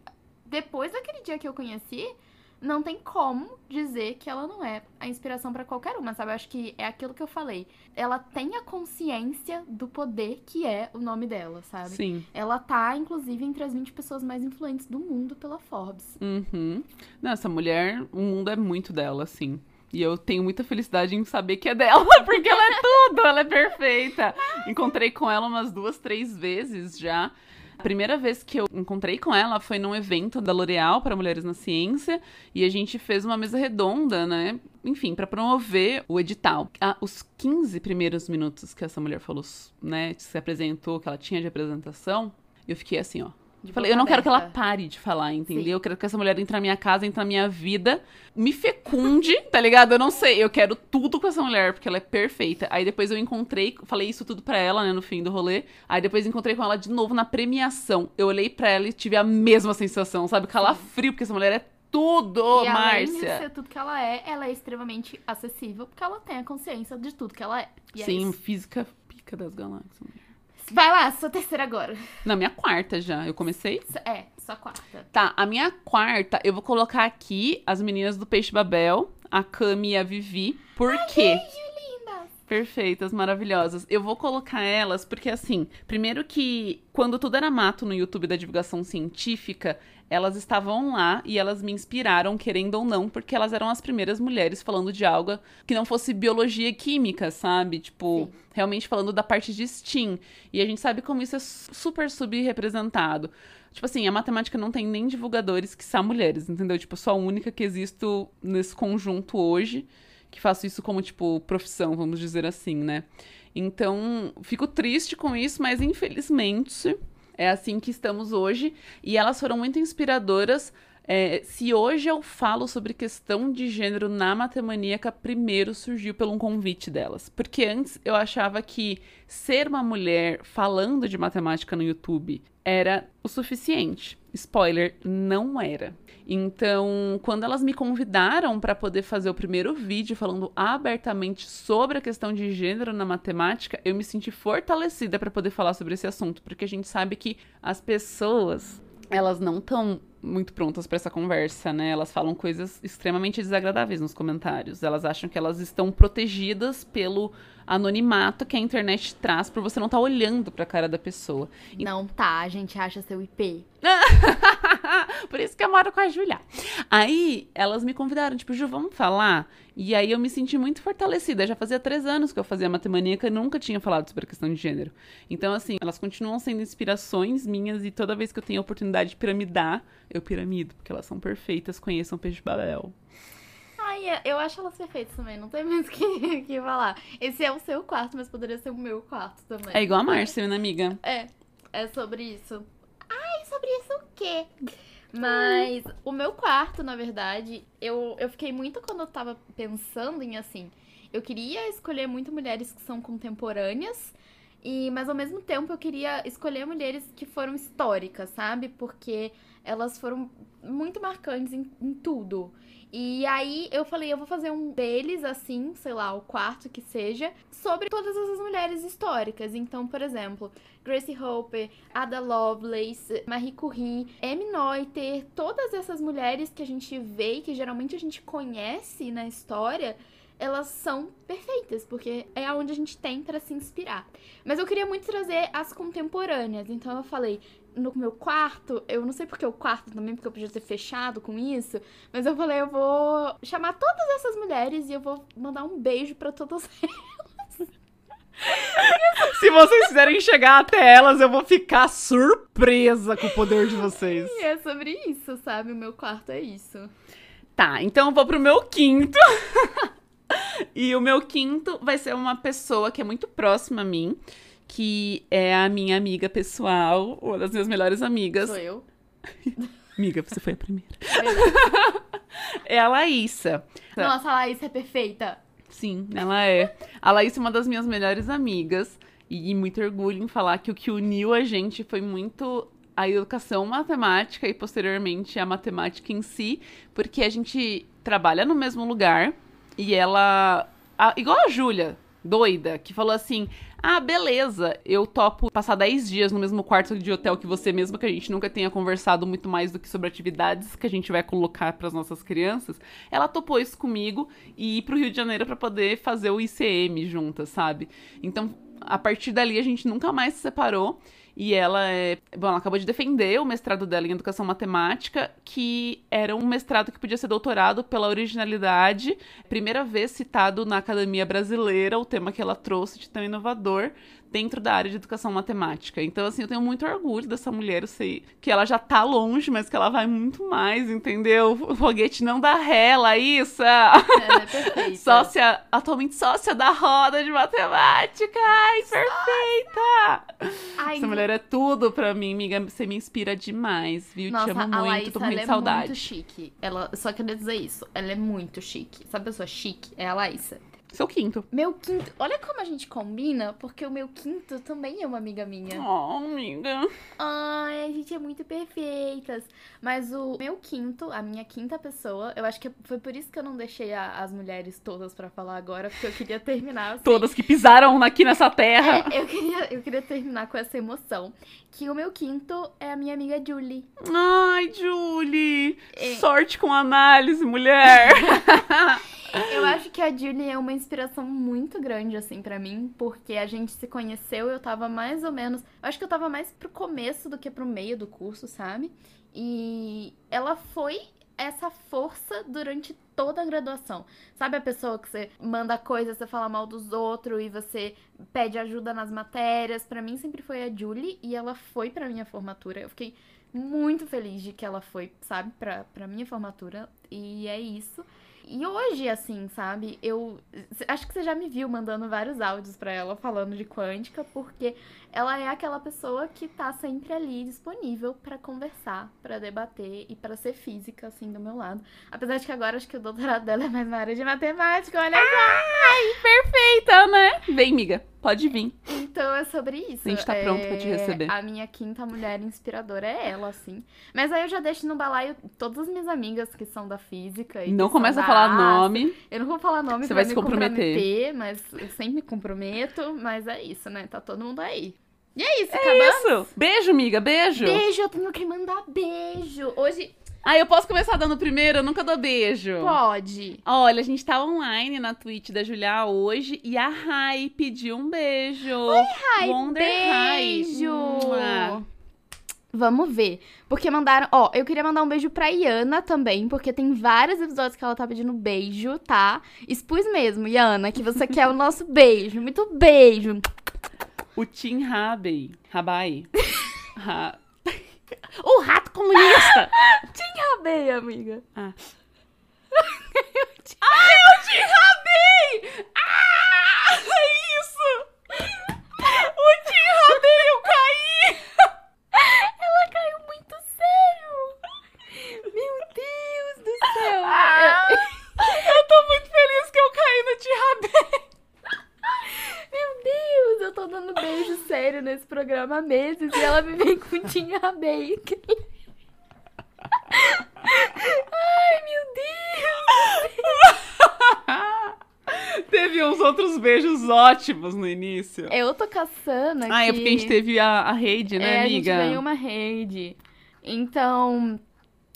depois daquele dia que eu conheci, não tem como dizer que ela não é a inspiração pra qualquer uma, sabe? Eu acho que é aquilo que eu falei. Ela tem a consciência do poder que é o nome dela, sabe? Sim. Ela tá, inclusive, entre as 20 pessoas mais influentes do mundo pela Forbes. Uhum. Não, essa mulher, o mundo é muito dela, assim. E eu tenho muita felicidade em saber que é dela, [laughs] porque ela é tudo, ela é perfeita. Encontrei com ela umas duas, três vezes já. A primeira vez que eu encontrei com ela foi num evento da L'Oréal para Mulheres na Ciência e a gente fez uma mesa redonda, né? Enfim, para promover o edital. Ah, os 15 primeiros minutos que essa mulher falou, né, se apresentou, que ela tinha de apresentação, eu fiquei assim, ó, De Falei, eu não quero que ela aberta. pare de falar, entendeu? Sim. Eu quero que essa mulher entre na minha casa, entre na minha vida, me fecunde, tá ligado? Eu não sei, eu quero tudo com essa mulher, porque ela é perfeita. Aí depois eu encontrei, falei isso tudo pra ela, né, no fim do rolê. Aí depois encontrei com ela de novo na premiação. Eu olhei pra ela e tive a mesma sensação, sabe? Calafrio, porque essa mulher é tudo, e além de Márcia. ser tudo que ela é, ela é extremamente acessível, porque ela tem a consciência de tudo que ela é. E é Sim, isso. física pica das galáxias. Vai lá, sua terceira agora. Na minha quarta já, eu comecei É, sua quarta. Tá, a minha quarta, eu vou colocar aqui as meninas do Peixe Babel, a Cami e a Vivi. Por quê? Linda! Perfeitas, maravilhosas. Eu vou colocar elas porque, assim, primeiro que quando tudo era mato no YouTube da divulgação científica, elas estavam lá e elas me inspiraram, querendo ou não, porque elas eram as primeiras mulheres falando de algo que não fosse biologia e química, sabe? Tipo, Sim. realmente falando da parte de STEAM. E a gente sabe como isso é su- super subrepresentado. Tipo assim, a matemática não tem nem divulgadores que são mulheres, entendeu? Tipo, eu sou a única que existo nesse conjunto hoje que faço isso como, tipo, profissão, vamos dizer assim, né? Então, fico triste com isso, mas infelizmente é assim que estamos hoje. E elas foram muito inspiradoras É, se hoje eu falo sobre questão de gênero na Matemaníaca, primeiro surgiu pelo um convite delas. Porque antes eu achava que ser uma mulher falando de matemática no YouTube era o suficiente. Spoiler, não era. Então, quando elas me convidaram para poder fazer o primeiro vídeo falando abertamente sobre a questão de gênero na matemática, eu me senti fortalecida para poder falar sobre esse assunto, porque a gente sabe que as pessoas elas não estão muito prontas para essa conversa, né? Elas falam coisas extremamente desagradáveis nos comentários. Elas acham que elas estão protegidas pelo anonimato que a internet traz por você não estar tá olhando para a cara da pessoa. Não tá, a gente acha seu IP. [laughs] [laughs] por isso que eu moro com a Julia. Aí elas me convidaram, tipo, Ju, vamos falar? E aí eu me senti muito fortalecida. Já fazia três anos que eu fazia matemaníaca e nunca tinha falado sobre a questão de gênero. Então, assim, elas continuam sendo inspirações minhas e toda vez que eu tenho a oportunidade de piramidar, eu piramido, porque elas são perfeitas. Conheçam Peixe Babel. Ai, é, eu acho elas perfeitas também, não tem mais o [laughs] que, que falar. Esse é o seu quarto, mas poderia ser o meu quarto também. É igual a Márcia, né, amiga? É, é sobre isso. Ai, sobre isso o quê? Mas o meu quarto, na verdade, eu, eu fiquei muito quando eu tava pensando em assim. Eu queria escolher muito mulheres que são contemporâneas, e mas ao mesmo tempo eu queria escolher mulheres que foram históricas, sabe? Porque elas foram muito marcantes em, em tudo. E aí eu falei, eu vou fazer um deles, assim, sei lá, o quarto que seja, sobre todas essas mulheres históricas. Então, por exemplo, Gracie Hopper, Ada Lovelace, Marie Curie, Amy Noether, todas essas mulheres que a gente vê e que geralmente a gente conhece na história, elas são perfeitas, porque é aonde a gente tem para se inspirar. Mas eu queria muito trazer as contemporâneas, então eu falei, no meu quarto, eu não sei porque o quarto também, porque eu podia ter fechado com isso, mas eu falei, eu vou chamar todas essas mulheres e eu vou mandar um beijo para todas [laughs] elas. Se vocês quiserem chegar até elas, eu vou ficar surpresa com o poder de vocês. E é sobre isso, sabe? O meu quarto é isso. Tá, então eu vou pro meu quinto. [laughs] e o meu quinto vai ser uma pessoa que é muito próxima a mim que é a minha amiga pessoal, uma das minhas melhores amigas. Sou eu. [laughs] amiga, você foi a primeira. É, [laughs] é a Laísa. Nossa, a Laísa é perfeita. Sim, ela é. A Laísa é uma das minhas melhores amigas. E, e muito orgulho em falar que o que uniu a gente foi muito a educação matemática e posteriormente a matemática em si, porque a gente trabalha no mesmo lugar e ela. A, igual a Júlia, doida, que falou assim: ah, beleza, eu topo passar 10 dias no mesmo quarto de hotel que você, mesmo que a gente nunca tenha conversado muito mais do que sobre atividades que a gente vai colocar para as nossas crianças. Ela topou isso comigo e ir pro Rio de Janeiro para poder fazer o ICM juntas, sabe? Então, a partir dali a gente nunca mais se separou. E ela é. Bom, ela acabou de defender o mestrado dela em educação matemática, que era um mestrado que podia ser doutorado pela originalidade, primeira vez citado na Academia Brasileira, o tema que ela trouxe de tão inovador dentro da área de educação matemática. Então, assim, eu tenho muito orgulho dessa mulher, eu sei que ela já tá longe, mas que ela vai muito mais, entendeu? O foguete não dá ré, Laísa! É, é [laughs] perfeita. sócia, atualmente sócia da roda de matemática! Ai, perfeita! Ai, Essa mulher é tudo pra mim, amiga. Você me inspira demais, viu? Nossa, Te amo muito, Laísa, tô com muita saudade. Ela é muito chique. Ela, só queria dizer isso. Ela é muito chique. Sabe a pessoa chique? É a Laísa. Seu quinto. Meu quinto. Olha como a gente combina, porque o meu quinto também é uma amiga minha. Oh, amiga. Ai, a gente é muito perfeitas. Mas o meu quinto, a minha quinta pessoa, eu acho que foi por isso que eu não deixei a, as mulheres todas para falar agora, porque eu queria terminar. Assim. Todas que pisaram aqui nessa terra. É, eu, queria, eu queria terminar com essa emoção. Que o meu quinto é a minha amiga Julie. Ai, Julie! É... Sorte com análise, mulher! [laughs] Eu acho que a Julie é uma inspiração muito grande, assim, para mim, porque a gente se conheceu, eu tava mais ou menos. Acho que eu tava mais pro começo do que pro meio do curso, sabe? E ela foi essa força durante toda a graduação. Sabe a pessoa que você manda coisa, você fala mal dos outros e você pede ajuda nas matérias? Para mim sempre foi a Julie e ela foi para minha formatura. Eu fiquei muito feliz de que ela foi, sabe, pra, pra minha formatura. E é isso. E hoje, assim, sabe, eu acho que você já me viu mandando vários áudios pra ela falando de quântica, porque ela é aquela pessoa que tá sempre ali disponível pra conversar, pra debater e pra ser física, assim, do meu lado. Apesar de que agora acho que o doutorado dela é mais na área de matemática, olha só. Ai, perfeita, né? Vem, miga, pode vir. Então é sobre isso. A gente tá pronto pra te É, receber. A minha quinta mulher inspiradora é ela, assim. Mas aí eu já deixo no balaio todas as minhas amigas que são da física. E Não começa a falar nome. Eu não vou falar nome Você vai me se comprometer. comprometer, mas eu sempre me comprometo. Mas é isso, né? Tá todo mundo aí. E é isso, acabamos? Isso. Beijo, miga, beijo. Beijo, eu tenho que mandar beijo. Hoje Ah, eu posso começar dando primeiro? Eu nunca dou beijo. pode. Olha, a gente tá online na Twitch da Julia hoje e a Rai pediu um beijo. Oi, Ai, Wonder Rai. beijo! Vamos ver. Porque mandaram. Ó, eu queria mandar um beijo pra Iana também, porque tem vários episódios que ela tá pedindo beijo, tá? Expus mesmo, Iana, que você quer o nosso beijo. Muito beijo. O Tim Rabei. Rabai. Ra... [laughs] o rato comunista! [laughs] Acabei, amiga. Ah. [laughs] Ai, eu te rabei! Ah! É isso! O Tim rabei, eu caí! Ela caiu muito sério. Meu Deus do céu. Ah! Eu tô muito feliz que eu caí no Tim rabei! Deus, eu tô dando beijo sério nesse programa há meses e ela me vem com Tinha Bake. Ai, meu Deus. Teve uns outros beijos ótimos no início. Eu tô caçando aqui. Ah, é porque a gente teve a, a rede, né, é, amiga? a gente ganhou uma rede. Então,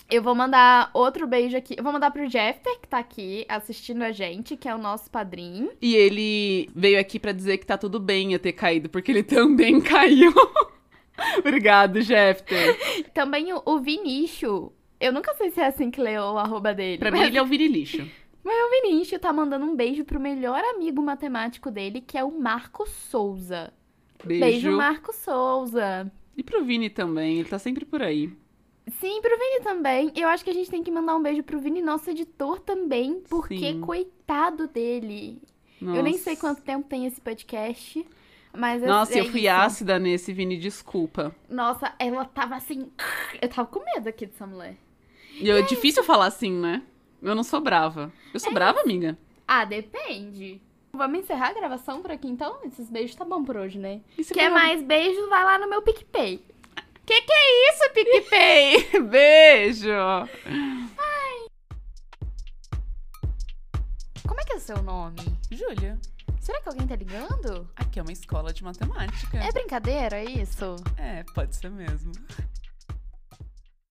eu vou mandar outro beijo aqui. Eu vou mandar pro Jeffter, que tá aqui assistindo a gente, que é o nosso padrinho. E ele veio aqui pra dizer que tá tudo bem eu ter caído, porque ele [laughs] também caiu. [laughs] Obrigado, Jeffter. Também o, o. Eu nunca sei se é assim que leu o arroba dele. Pra mas, mim, ele é o virilixo. mas o Vinícius tá mandando um beijo pro melhor amigo matemático dele, que é o Marco Souza. Beijo. Beijo, Marco Souza. E pro Vini também, ele tá sempre por aí. Sim, pro Vini também. Eu acho que a gente tem que mandar um beijo pro Vini, nosso editor também, porque Sim. coitado dele. Nossa. Eu nem sei quanto tempo tem esse podcast, mas é- Nossa, é eu fui isso. ácida nesse, Vini, desculpa. Nossa, ela tava assim. Eu tava com medo aqui dessa mulher. E eu- é difícil falar assim, né? Eu não sou brava. Eu É sou brava, amiga? Ah, depende. Vamos encerrar a gravação por aqui então? Esses beijos tá bom por hoje, né? Quer mais beijos? Vai lá no meu PicPay. Que que é isso, PicPay? [laughs] Beijo! Como é que é o seu nome? Júlia, Será que alguém tá ligando? aqui é uma escola de matemática. É brincadeira isso? É, pode ser mesmo.